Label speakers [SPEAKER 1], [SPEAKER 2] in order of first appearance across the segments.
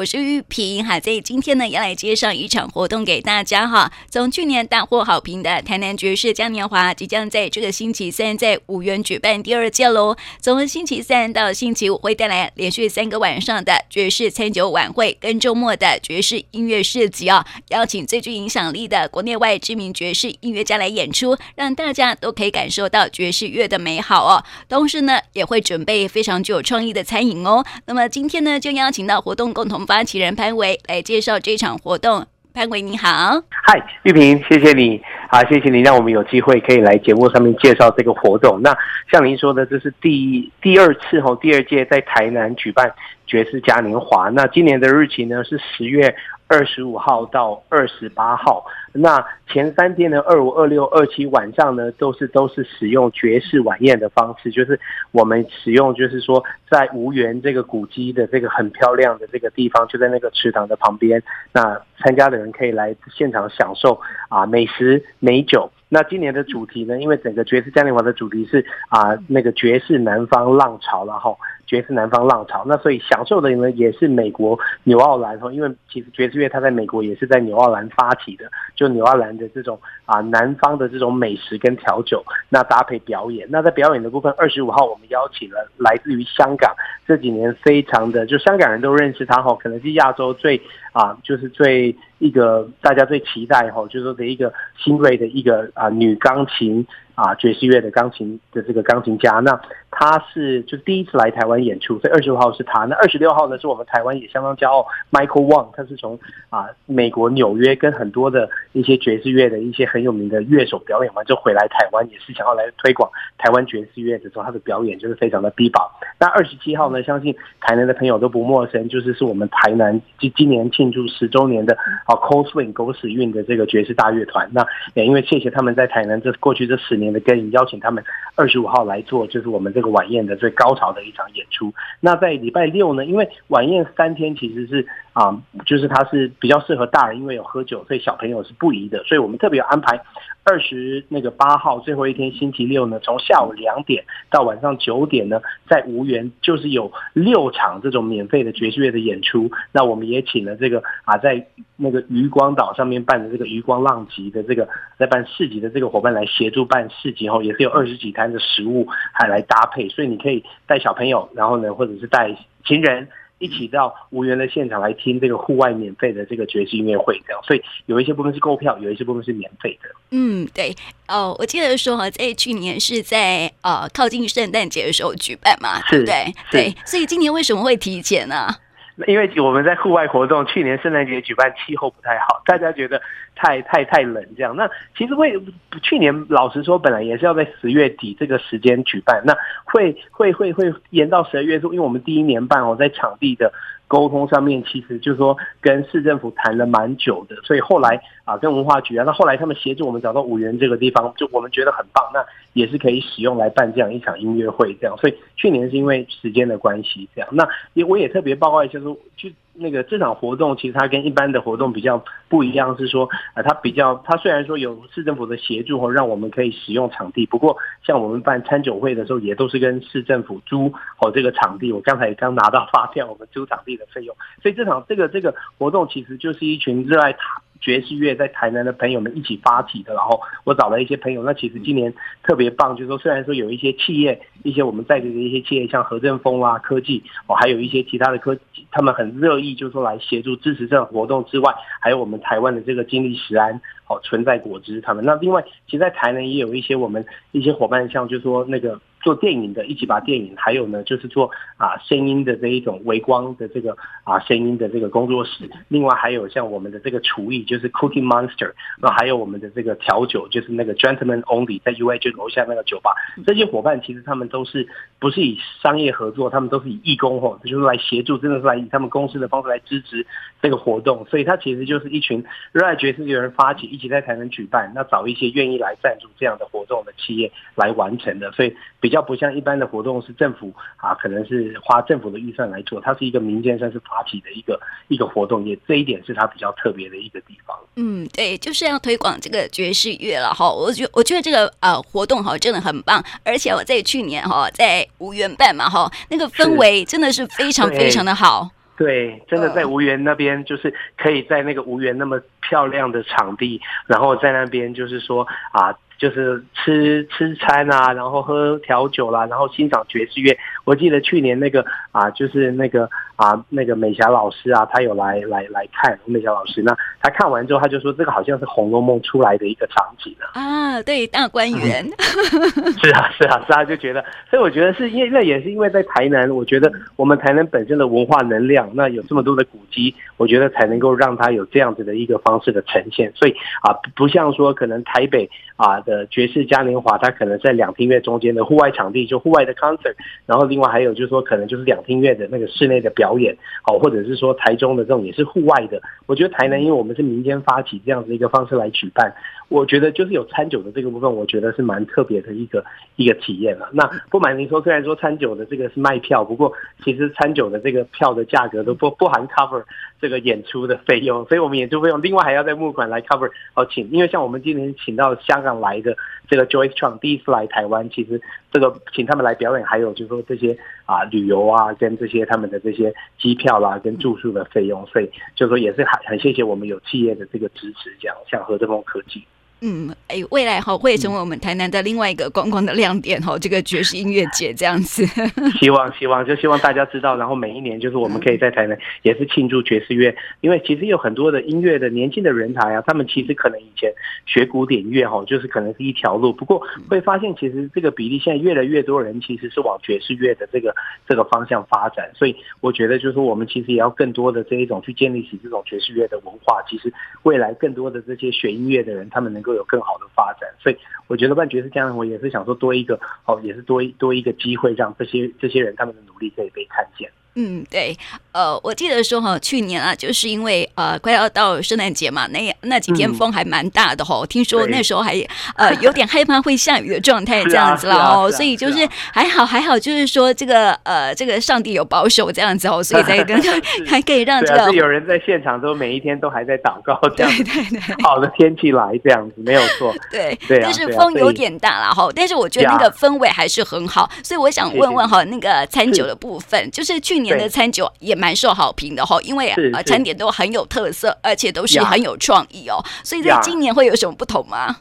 [SPEAKER 1] 我是玉萍哈，在今天呢要来介绍一场活动给大家哈。从去年大获好评的台南爵士嘉年华，即将在这个星期三在五园举办第二届喽。从星期三到星期五会带来连续三个晚上的爵士餐酒晚会，跟周末的爵士音乐市集哦，邀请最具影响力的国内外知名爵士音乐家来演出，让大家都可以感受到爵士乐的美好哦。同时呢，也会准备非常具有创意的餐饮哦。那么今天呢，就邀请到活动共同。发起人潘维来介绍这场活动。潘维你好，
[SPEAKER 2] 嗨，玉萍，谢谢你，好，谢谢你让我们有机会可以来节目上面介绍这个活动。那像您说的，这是第第二次哦，第二届在台南举办爵士嘉年华。那今年的日期呢是十月二十五号到二十八号。那前三天呢，二五、二六、二七晚上呢，都是都是使用爵士晚宴的方式，就是我们使用，就是说在吴园这个古迹的这个很漂亮的这个地方，就在那个池塘的旁边。那参加的人可以来现场享受啊美食美酒。那今年的主题呢，因为整个爵士嘉年华的主题是啊那个爵士南方浪潮，然后爵士南方浪潮，那所以享受的呢也是美国纽奥兰哈，因为其实爵士乐它在美国也是在纽奥兰发起的。就纽奥兰的这种啊，南方的这种美食跟调酒，那搭配表演。那在表演的部分，二十五号我们邀请了来自于香港，这几年非常的就香港人都认识他哈，可能是亚洲最啊，就是最一个大家最期待哈，就是说的一个新锐的一个啊女钢琴。啊，爵士乐的钢琴的这个钢琴家，那他是就第一次来台湾演出，所以二十五号是他。那二十六号呢，是我们台湾也相当骄傲，Michael Wang，他是从啊美国纽约跟很多的一些爵士乐的一些很有名的乐手表演完就回来台湾，也是想要来推广台湾爵士乐的时候，他的表演就是非常的 bebop。那二十七号呢，相信台南的朋友都不陌生，就是是我们台南今今年庆祝十周年的啊 Cold Swing 狗屎运的这个爵士大乐团。那也因为谢谢他们在台南这过去这十年。的跟邀请他们二十五号来做，就是我们这个晚宴的最高潮的一场演出。那在礼拜六呢，因为晚宴三天其实是啊，就是它是比较适合大人，因为有喝酒，所以小朋友是不宜的。所以我们特别有安排二十那个八号最后一天星期六呢，从下午两点到晚上九点呢，在吴园就是有六场这种免费的爵士乐的演出。那我们也请了这个啊，在那个渔光岛上面办的这个渔光浪集的这个在办市集的这个伙伴来协助办。市集后也是有二十几摊的食物还来搭配，所以你可以带小朋友，然后呢，或者是带情人一起到无缘的现场来听这个户外免费的这个爵士音乐会，这样。所以有一些部分是购票，有一些部分是免费的。
[SPEAKER 1] 嗯，对哦，我记得说哈，在去年是在呃靠近圣诞节的时候举办嘛，对不对？对，所以今年为什么会提前呢？
[SPEAKER 2] 因为我们在户外活动，去年圣诞节举办气候不太好，大家觉得太太太冷这样。那其实会去年老实说，本来也是要在十月底这个时间举办，那会会会会延到十二月中，因为我们第一年办哦，在场地的。沟通上面其实就是说跟市政府谈了蛮久的，所以后来啊跟文化局啊，那后来他们协助我们找到五元这个地方，就我们觉得很棒，那也是可以使用来办这样一场音乐会这样。所以去年是因为时间的关系这样，那也我也特别报告一下说，就那个这场活动其实它跟一般的活动比较不一样，是说啊它比较它虽然说有市政府的协助和让我们可以使用场地，不过像我们办餐酒会的时候也都是跟市政府租哦这个场地。我刚才刚拿到发票，我们租场地的费用，所以这场这个这个活动其实就是一群热爱塔。爵士乐在台南的朋友们一起发起的，然后我找了一些朋友。那其实今年特别棒，就是说虽然说有一些企业，一些我们在的一些企业，像和正风啊科技哦，还有一些其他的科，他们很乐意，就是说来协助支持这种活动之外，还有我们台湾的这个金利食安哦，存在果汁他们。那另外，其实，在台南也有一些我们一些伙伴，像就是说那个。做电影的，一起把电影，还有呢，就是做啊声音的这一种微光的这个啊声音的这个工作室。另外还有像我们的这个厨艺，就是 Cooking Monster，那还有我们的这个调酒，就是那个 Gentleman Only，在 UI 就楼下那个酒吧。这些伙伴其实他们都是不是以商业合作，他们都是以义工吼，就是来协助，真的是来以他们公司的方式来支持这个活动。所以它其实就是一群热爱爵士的人发起，一起在台南举办，那找一些愿意来赞助这样的活动的企业来完成的。所以比。比较不像一般的活动是政府啊，可能是花政府的预算来做，它是一个民间算是发起的一个一个活动，也这一点是它比较特别的一个地方。
[SPEAKER 1] 嗯，对，就是要推广这个爵士乐了哈。我觉我觉得这个呃活动哈真的很棒，而且我在去年哈在吴园办嘛哈，那个氛围真的是非常非常的好。
[SPEAKER 2] 对，真的在吴园那边，就是可以在那个吴园那么漂亮的场地，然后在那边就是说啊。就是吃吃餐啊，然后喝调酒啦，然后欣赏爵士乐。我记得去年那个啊，就是那个啊，那个美霞老师啊，他有来来来看美霞老师。那他看完之后，他就说这个好像是《红楼梦》出来的一个场景
[SPEAKER 1] 啊。对，大观园。
[SPEAKER 2] 嗯、是啊，是啊，是啊，就觉得。所以我觉得是因为那也是因为在台南，我觉得我们台南本身的文化能量，那有这么多的古迹，我觉得才能够让它有这样子的一个方式的呈现。所以啊，不像说可能台北啊。的爵士嘉年华，它可能在两厅院中间的户外场地，就户外的 concert，然后另外还有就是说，可能就是两厅院的那个室内的表演，哦，或者是说台中的这种也是户外的。我觉得台南，因为我们是民间发起这样子一个方式来举办，我觉得就是有餐酒的这个部分，我觉得是蛮特别的一个一个体验了。那不瞒您说，虽然说餐酒的这个是卖票，不过其实餐酒的这个票的价格都不不含 cover 这个演出的费用，所以我们演出费用另外还要在募款来 cover 哦，请，因为像我们今年请到香港来。的这个 Joyce Chang 第一次来台湾，其实这个请他们来表演，还有就是说这些啊旅游啊，跟这些他们的这些机票啦、啊，跟住宿的费用，所以就是说也是很很谢谢我们有企业的这个支持，这样像和德丰科技。
[SPEAKER 1] 嗯，哎，未来哈会成为我们台南的另外一个观光的亮点哈，这个爵士音乐节这样子。
[SPEAKER 2] 希望希望就希望大家知道，然后每一年就是我们可以在台南也是庆祝爵士乐，因为其实有很多的音乐的年轻的人才啊，他们其实可能以前学古典乐哈，就是可能是一条路，不过会发现其实这个比例现在越来越多人其实是往爵士乐的这个这个方向发展，所以我觉得就是我们其实也要更多的这一种去建立起这种爵士乐的文化，其实未来更多的这些学音乐的人，他们能够。会有更好的发展，所以我觉得办爵士嘉年华，我也是想说多一个哦，也是多多一个机会，让这些这些人他们的努力可以被看见。
[SPEAKER 1] 嗯，对，呃，我记得说哈，去年啊，就是因为呃快要到圣诞节嘛，那那几天风还蛮大的哈，嗯、听说那时候还呃有点害怕会下雨的状态这样子了哦，所以就是还好还好，就是说这个呃这个上帝有保守这样子哦，所以才跟 还可以让这个、
[SPEAKER 2] 啊、有人在现场都每一天都还在祷告这样，
[SPEAKER 1] 对对对，
[SPEAKER 2] 好的天气来这样子没有错，
[SPEAKER 1] 对对，但是风有点大了哈，但是我觉得那个氛围还是很好，所以我想问问哈，那个餐酒的部分，就是去年的餐酒也蛮受好评的哈，因为呃餐点都很有特色，而且都是很有创意哦，所以在今年会有什么不同吗？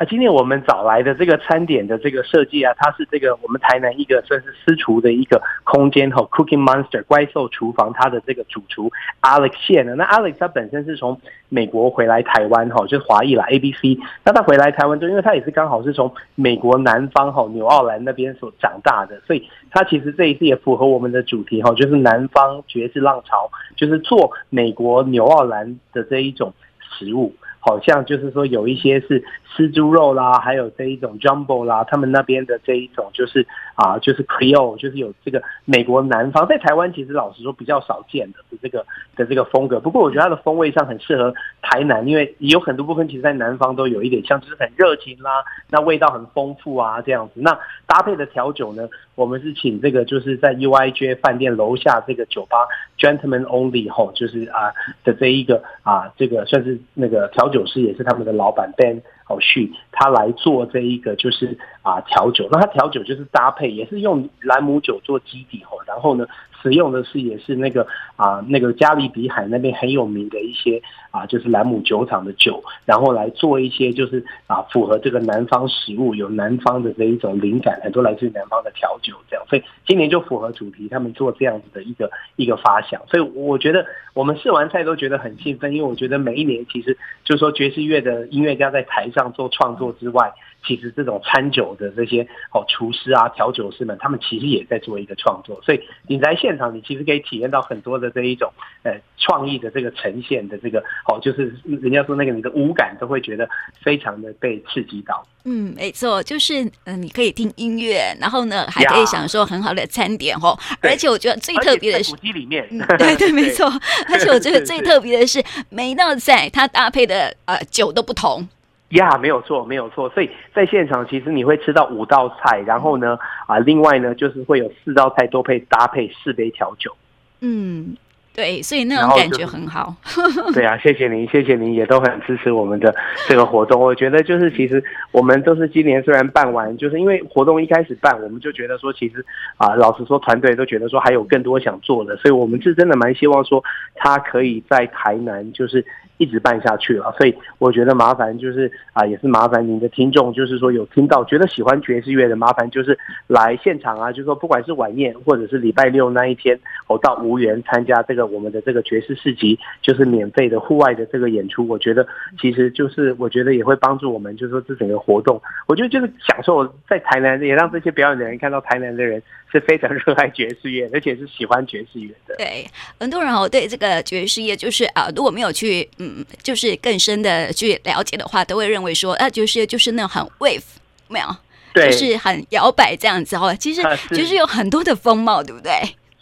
[SPEAKER 2] 啊，今天我们找来的这个餐点的这个设计啊，它是这个我们台南一个算是私厨的一个空间哈，Cooking Monster 怪兽厨房，它的这个主厨 Alex 谢呢，那 Alex 他本身是从美国回来台湾哈，就是华裔啦 ABC，那他回来台湾之后，因为他也是刚好是从美国南方哈纽奥兰那边所长大的，所以他其实这一次也符合我们的主题哈，就是南方爵士浪潮，就是做美国纽奥兰的这一种食物。好像就是说有一些是吃猪肉啦，还有这一种 jumbo 啦，他们那边的这一种就是啊，就是 Creole，就是有这个美国南方，在台湾其实老实说比较少见的这个的这个风格。不过我觉得它的风味上很适合台南，因为有很多部分其实在南方都有一点像，就是很热情啦，那味道很丰富啊这样子。那搭配的调酒呢，我们是请这个就是在 UIJ 饭店楼下这个酒吧 Gentleman Only 吼，就是啊的这一个啊这个算是那个调。酒师也是他们的老板 Ben 哦旭，他来做这一个就是啊调酒，那他调酒就是搭配，也是用兰姆酒做基底哦，然后呢。使用的是也是那个啊，那个加勒比海那边很有名的一些啊，就是兰姆酒厂的酒，然后来做一些就是啊，符合这个南方食物，有南方的这一种灵感，很多来自于南方的调酒这样，所以今年就符合主题，他们做这样子的一个一个发想，所以我觉得我们试完菜都觉得很兴奋，因为我觉得每一年其实就是说爵士乐的音乐家在台上做创作之外。其实这种餐酒的这些哦厨师啊调酒师们，他们其实也在做一个创作，所以你在现场，你其实可以体验到很多的这一种呃创意的这个呈现的这个哦，就是人家说那个你的五感都会觉得非常的被刺激到。
[SPEAKER 1] 嗯，没错，就是嗯、呃，你可以听音乐，然后呢还可以享受很好的餐点哦。而且我觉得最特别的是，
[SPEAKER 2] 古迹里面，
[SPEAKER 1] 嗯、对对没错。而且我觉得最特别的是，每一道菜它搭配的呃酒都不同。
[SPEAKER 2] 呀，没有错，没有错。所以在现场，其实你会吃到五道菜，然后呢，啊，另外呢，就是会有四道菜都配搭配四杯调酒。
[SPEAKER 1] 嗯，对，所以那种感觉很好。
[SPEAKER 2] 对啊，谢谢您，谢谢您，也都很支持我们的这个活动。我觉得就是其实我们都是今年虽然办完，就是因为活动一开始办，我们就觉得说，其实啊，老实说，团队都觉得说还有更多想做的，所以我们是真的蛮希望说，他可以在台南就是。一直办下去了，所以我觉得麻烦就是啊，也是麻烦您的听众，就是说有听到觉得喜欢爵士乐的，麻烦就是来现场啊，就是说不管是晚宴或者是礼拜六那一天，我到无缘参加这个我们的这个爵士市集，就是免费的户外的这个演出，我觉得其实就是我觉得也会帮助我们，就是说这整个活动，我觉得就是享受在台南，也让这些表演的人看到台南的人是非常热爱爵士乐，而且是喜欢爵士乐的。
[SPEAKER 1] 对，很多人哦，对这个爵士乐就是啊，如果没有去嗯。嗯，就是更深的去了解的话，都会认为说，啊，爵士乐就是那种很 wave，没有，对，就是很摇摆这样子哦。其实其实有很多的风貌，对不对？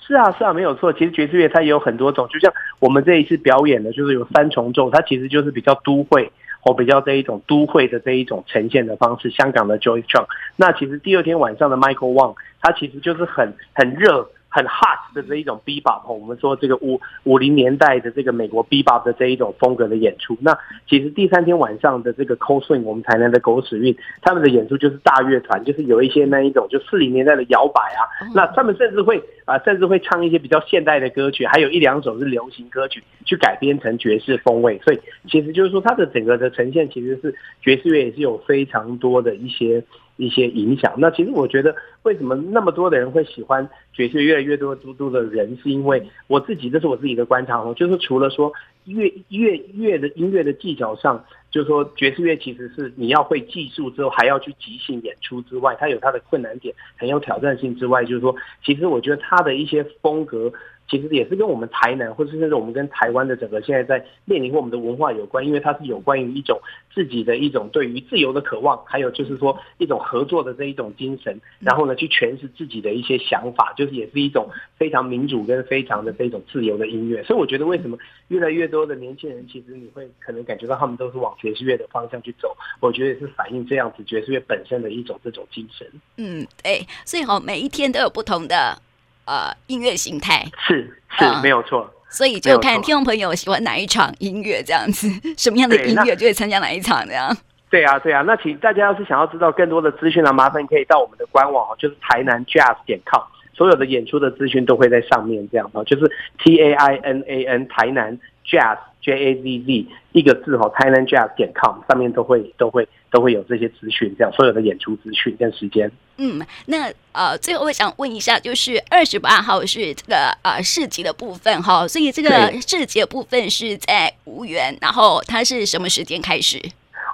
[SPEAKER 2] 是啊，是啊，没有错。其实爵士乐它也有很多种，就像我们这一次表演的，就是有三重奏，它其实就是比较都会我比较这一种都会的这一种呈现的方式。香港的 Joyce Chong，那其实第二天晚上的 Michael Wang，他其实就是很很热。很 hot 的这一种 bebop，我们说这个五五零年代的这个美国 bebop 的这一种风格的演出。那其实第三天晚上的这个 Cold Swing，我们台南的狗屎运，他们的演出就是大乐团，就是有一些那一种就四零年代的摇摆啊。那他们甚至会啊，甚至会唱一些比较现代的歌曲，还有一两首是流行歌曲，去改编成爵士风味。所以其实就是说，它的整个的呈现其实是爵士乐也是有非常多的一些。一些影响。那其实我觉得，为什么那么多的人会喜欢爵士？越来越多嘟嘟的人，是因为我自己，这是我自己的观察哦。就是除了说乐乐乐的音乐的技巧上，就是说爵士乐其实是你要会技术之后，还要去即兴演出之外，它有它的困难点，很有挑战性之外，就是说，其实我觉得它的一些风格。其实也是跟我们台南，或者是我们跟台湾的整个现在在面临和我们的文化有关，因为它是有关于一种自己的一种对于自由的渴望，还有就是说一种合作的这一种精神，然后呢去诠释自己的一些想法，就是也是一种非常民主跟非常的这种自由的音乐。所以我觉得为什么越来越多的年轻人，其实你会可能感觉到他们都是往爵士乐的方向去走，我觉得也是反映这样子爵士乐本身的一种这种精神。
[SPEAKER 1] 嗯，对，所以哦，每一天都有不同的。呃，音乐形态。
[SPEAKER 2] 是是、嗯、没有错，
[SPEAKER 1] 所以就看听众朋友喜欢哪一场音乐这样子，什么样的音乐就会参加哪一场这样。
[SPEAKER 2] 对啊，对啊，那请大家要是想要知道更多的资讯呢，麻烦你可以到我们的官网，就是台南 Jazz 点 com，所有的演出的资讯都会在上面这样。哦，就是 T A I N A N 台南 Jazz J A Z Z 一个字哦，台南 Jazz 点 com 上面都会都会都会有这些资讯，这样所有的演出资讯跟时间。
[SPEAKER 1] 嗯，那呃，最后我想问一下，就是二十八号是这个呃市集的部分哈，所以这个市集的部分是在无缘，然后它是什么时间开始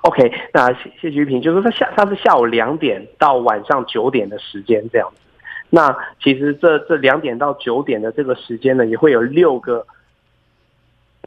[SPEAKER 2] ？OK，那谢谢菊平，就是说它下它是下午两点到晚上九点的时间这样子。那其实这这两点到九点的这个时间呢，也会有六个。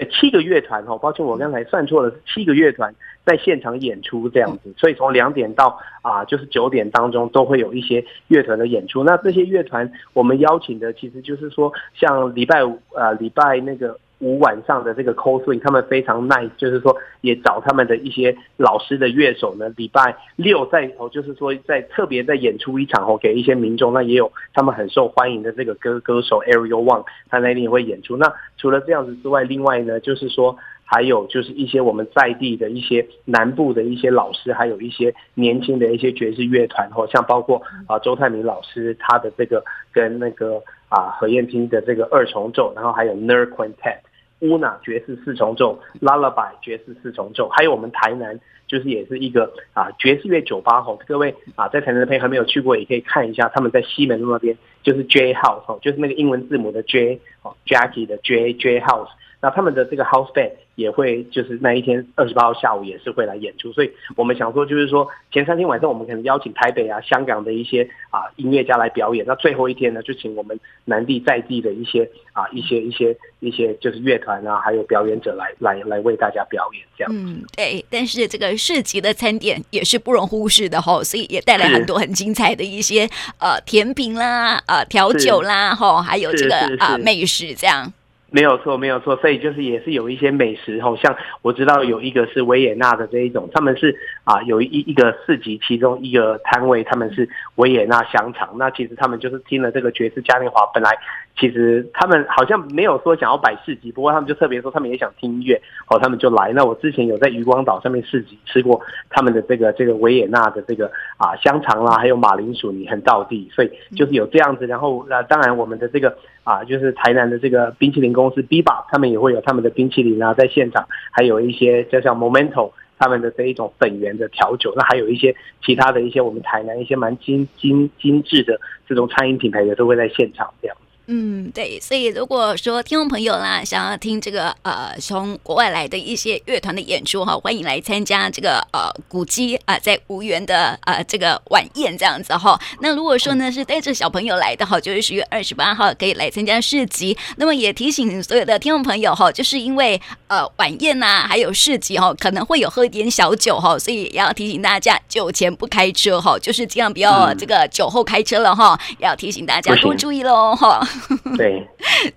[SPEAKER 2] 七个乐团哦，抱歉，我刚才算错了，是七个乐团在现场演出这样子，所以从两点到啊，就是九点当中都会有一些乐团的演出。那这些乐团我们邀请的，其实就是说，像礼拜五啊，礼拜那个。五晚上的这个 Cold Swing，他们非常 nice，就是说也找他们的一些老师的乐手呢。礼拜六在哦，就是说在特别在演出一场哦，给一些民众。那也有他们很受欢迎的这个歌歌手 Ariel Wang，他那里也会演出。那除了这样子之外，另外呢，就是说还有就是一些我们在地的一些南部的一些老师，还有一些年轻的一些爵士乐团哦，像包括啊周泰明老师他的这个跟那个啊何燕青的这个二重奏，然后还有 Ner Quintet。乌娜爵士四重奏，Lullaby 爵士四重奏，还有我们台南就是也是一个啊爵士乐酒吧吼，各位啊在台南的朋友还没有去过，也可以看一下，他们在西门路那边就是 J House 吼，就是那个英文字母的 J 哦，Jackie 的 J J House。那他们的这个 house band 也会就是那一天二十八号下午也是会来演出，所以我们想说就是说前三天晚上我们可能邀请台北啊、香港的一些啊音乐家来表演，那最后一天呢就请我们南地在地的一些啊一些一些一些就是乐团啊还有表演者来来来为大家表演这样。
[SPEAKER 1] 嗯，对，但是这个市集的餐点也是不容忽视的吼，所以也带来很多很精彩的一些呃甜品啦、呃调酒啦吼，还有这个啊美食这样。
[SPEAKER 2] 没有错，没有错，所以就是也是有一些美食吼，像我知道有一个是维也纳的这一种，他们是啊有一一个市集，其中一个摊位他们是维也纳香肠，那其实他们就是听了这个爵士嘉年华，本来其实他们好像没有说想要摆市集，不过他们就特别说他们也想听音乐，哦，他们就来。那我之前有在渔光岛上面市集吃过他们的这个这个维也纳的这个啊香肠啦，还有马铃薯泥很到地，所以就是有这样子，然后那当然我们的这个啊就是台南的这个冰淇淋。公司 Biba 他们也会有他们的冰淇淋啊，在现场，还有一些就像 Momento 他们的这一种本源的调酒，那还有一些其他的一些我们台南一些蛮精精精致的这种餐饮品牌的都会在现场这样。
[SPEAKER 1] 嗯，对，所以如果说听众朋友啦，想要听这个呃从国外来的一些乐团的演出哈，欢迎来参加这个呃古迹啊、呃，在无缘的呃这个晚宴这样子哈。那如果说呢是带着小朋友来的哈，就是十月二十八号可以来参加市集。那么也提醒所有的听众朋友哈，就是因为呃晚宴呐、啊，还有市集哈，可能会有喝一点小酒哈，所以也要提醒大家酒前不开车哈，就是尽量不要这个酒后开车了哈，要提醒大家多注意喽哈。
[SPEAKER 2] 对。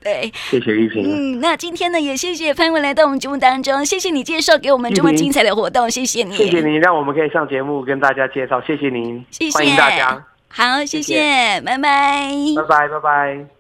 [SPEAKER 1] 对，
[SPEAKER 2] 谢谢玉萍。
[SPEAKER 1] 嗯，那今天呢，也谢谢潘文来到我们节目当中，谢谢你介绍给我们这么精彩的活动，谢谢你，
[SPEAKER 2] 谢谢您让我们可以上节目跟大家介绍，谢谢您，谢谢。欢迎大家，
[SPEAKER 1] 好，谢谢，谢谢。拜拜，
[SPEAKER 2] 拜拜，拜拜。